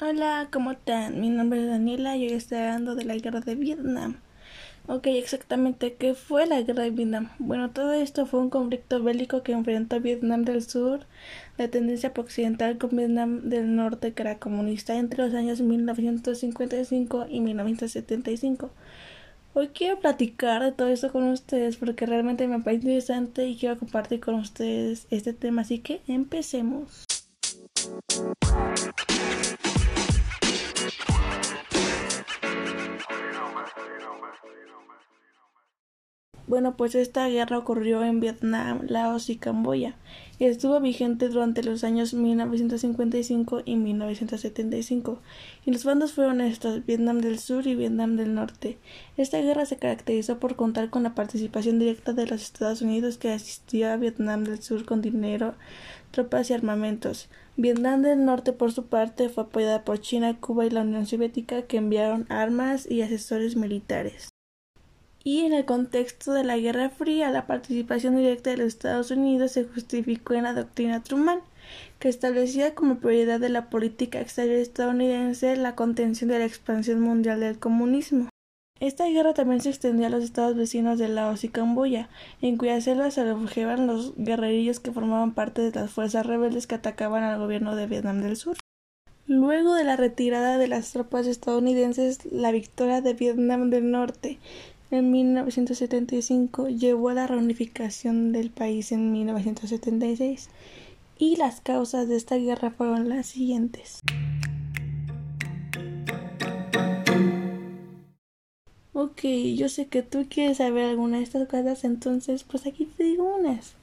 Hola, ¿cómo están? Mi nombre es Daniela y hoy estoy hablando de la guerra de Vietnam. Ok, exactamente, ¿qué fue la guerra de Vietnam? Bueno, todo esto fue un conflicto bélico que enfrentó Vietnam del Sur, de tendencia occidental, con Vietnam del Norte, que era comunista, entre los años 1955 y 1975. Hoy quiero platicar de todo esto con ustedes porque realmente me parece interesante y quiero compartir con ustedes este tema, así que empecemos. Bueno, pues esta guerra ocurrió en Vietnam, Laos y Camboya y estuvo vigente durante los años 1955 y 1975. Y los bandos fueron estos, Vietnam del Sur y Vietnam del Norte. Esta guerra se caracterizó por contar con la participación directa de los Estados Unidos que asistió a Vietnam del Sur con dinero, tropas y armamentos. Vietnam del Norte, por su parte, fue apoyada por China, Cuba y la Unión Soviética que enviaron armas y asesores militares y en el contexto de la Guerra Fría la participación directa de los Estados Unidos se justificó en la doctrina Truman, que establecía como prioridad de la política exterior estadounidense la contención de la expansión mundial del comunismo. Esta guerra también se extendió a los estados vecinos de Laos y Camboya, en cuyas selvas se refugiaban los guerrerillos que formaban parte de las fuerzas rebeldes que atacaban al gobierno de Vietnam del Sur. Luego de la retirada de las tropas estadounidenses, la victoria de Vietnam del Norte en 1975 llevó a la reunificación del país en 1976 y las causas de esta guerra fueron las siguientes. Ok, yo sé que tú quieres saber alguna de estas cosas, entonces pues aquí te digo unas.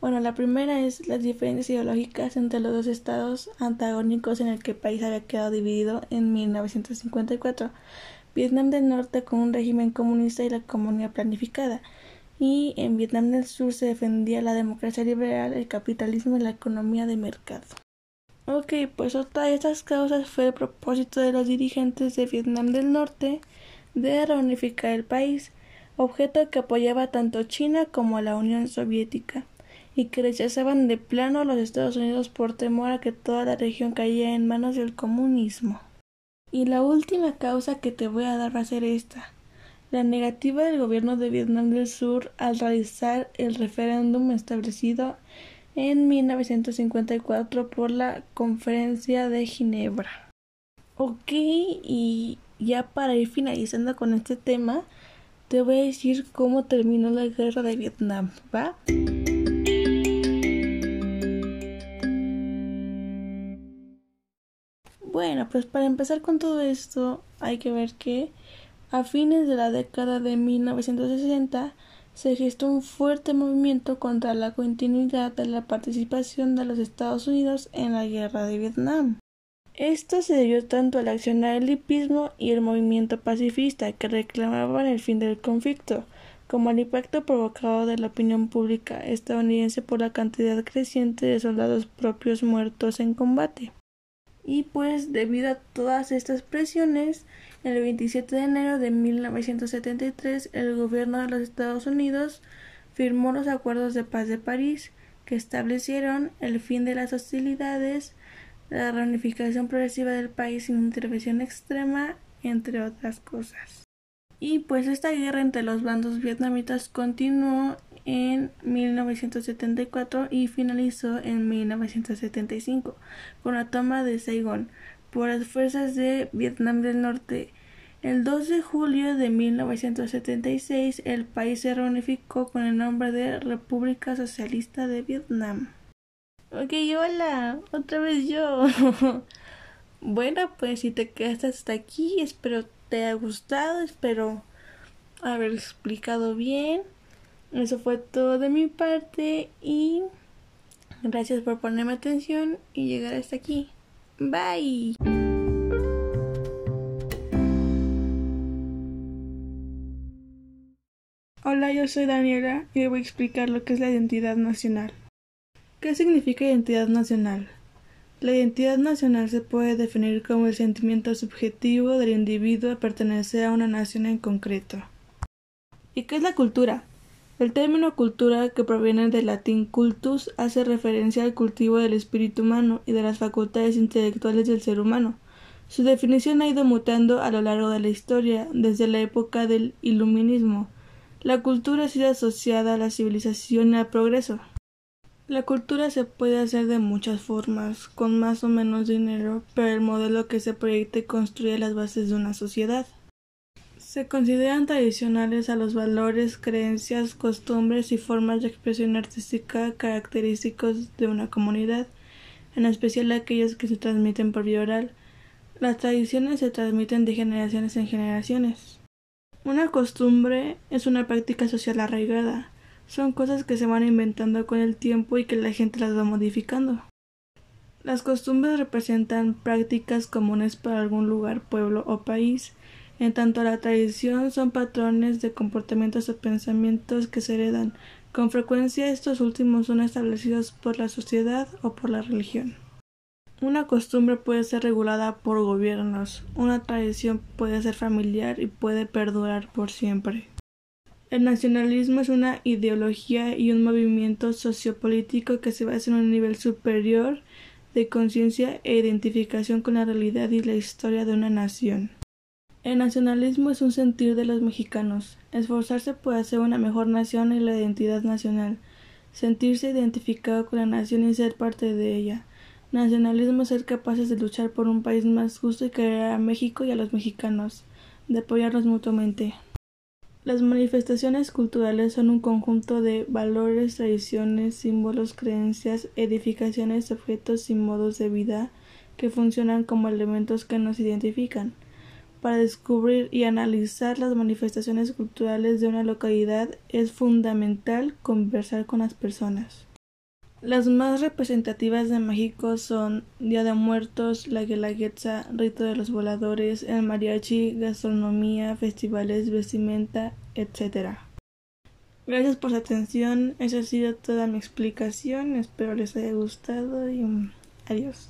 Bueno, la primera es las diferencias ideológicas entre los dos estados antagónicos en el que el país había quedado dividido en 1954. Vietnam del Norte con un régimen comunista y la comunidad planificada, y en Vietnam del Sur se defendía la democracia liberal, el capitalismo y la economía de mercado. Ok, pues otra de estas causas fue el propósito de los dirigentes de Vietnam del Norte de reunificar el país, objeto que apoyaba tanto China como la Unión Soviética, y que rechazaban de plano a los Estados Unidos por temor a que toda la región cayera en manos del comunismo. Y la última causa que te voy a dar va a ser esta. La negativa del gobierno de Vietnam del Sur al realizar el referéndum establecido en 1954 por la Conferencia de Ginebra. Ok, y ya para ir finalizando con este tema, te voy a decir cómo terminó la guerra de Vietnam, ¿va? Bueno, pues para empezar con todo esto hay que ver que a fines de la década de 1960 se gestó un fuerte movimiento contra la continuidad de la participación de los Estados Unidos en la guerra de Vietnam. Esto se debió tanto al accionar del hipismo y el movimiento pacifista que reclamaban el fin del conflicto, como al impacto provocado de la opinión pública estadounidense por la cantidad creciente de soldados propios muertos en combate. Y pues debido a todas estas presiones, el 27 de enero de 1973 el gobierno de los Estados Unidos firmó los acuerdos de paz de París que establecieron el fin de las hostilidades, la reunificación progresiva del país sin intervención extrema, entre otras cosas. Y pues esta guerra entre los bandos vietnamitas continuó en 1974 y finalizó en 1975 con la toma de Saigón por las fuerzas de Vietnam del Norte. El 2 de julio de 1976 el país se reunificó con el nombre de República Socialista de Vietnam. Ok, hola, otra vez yo. bueno, pues si te quedaste hasta aquí, espero te haya gustado, espero haber explicado bien. Eso fue todo de mi parte y gracias por ponerme atención y llegar hasta aquí. Bye. Hola, yo soy Daniela y voy a explicar lo que es la identidad nacional. ¿Qué significa identidad nacional? La identidad nacional se puede definir como el sentimiento subjetivo del individuo a pertenecer a una nación en concreto. ¿Y qué es la cultura? El término cultura, que proviene del latín cultus, hace referencia al cultivo del espíritu humano y de las facultades intelectuales del ser humano. Su definición ha ido mutando a lo largo de la historia, desde la época del Iluminismo. La cultura ha sido asociada a la civilización y al progreso. La cultura se puede hacer de muchas formas, con más o menos dinero, pero el modelo que se proyecta construye las bases de una sociedad. Se consideran tradicionales a los valores, creencias, costumbres y formas de expresión artística característicos de una comunidad, en especial aquellos que se transmiten por vía oral. Las tradiciones se transmiten de generaciones en generaciones. Una costumbre es una práctica social arraigada. Son cosas que se van inventando con el tiempo y que la gente las va modificando. Las costumbres representan prácticas comunes para algún lugar, pueblo o país. En tanto la tradición son patrones de comportamientos o pensamientos que se heredan. Con frecuencia estos últimos son establecidos por la sociedad o por la religión. Una costumbre puede ser regulada por gobiernos, una tradición puede ser familiar y puede perdurar por siempre. El nacionalismo es una ideología y un movimiento sociopolítico que se basa en un nivel superior de conciencia e identificación con la realidad y la historia de una nación. El nacionalismo es un sentir de los mexicanos, esforzarse por hacer una mejor nación y la identidad nacional, sentirse identificado con la nación y ser parte de ella, Nacionalismo ser capaces de luchar por un país más justo y querer a México y a los mexicanos, de apoyarnos mutuamente. Las manifestaciones culturales son un conjunto de valores, tradiciones, símbolos, creencias, edificaciones, objetos y modos de vida que funcionan como elementos que nos identifican. Para descubrir y analizar las manifestaciones culturales de una localidad es fundamental conversar con las personas. Las más representativas de México son Día de Muertos, la Guelaguetza, Rito de los Voladores, el mariachi, gastronomía, festivales, vestimenta, etc. Gracias por su atención, esa ha sido toda mi explicación, espero les haya gustado y adiós.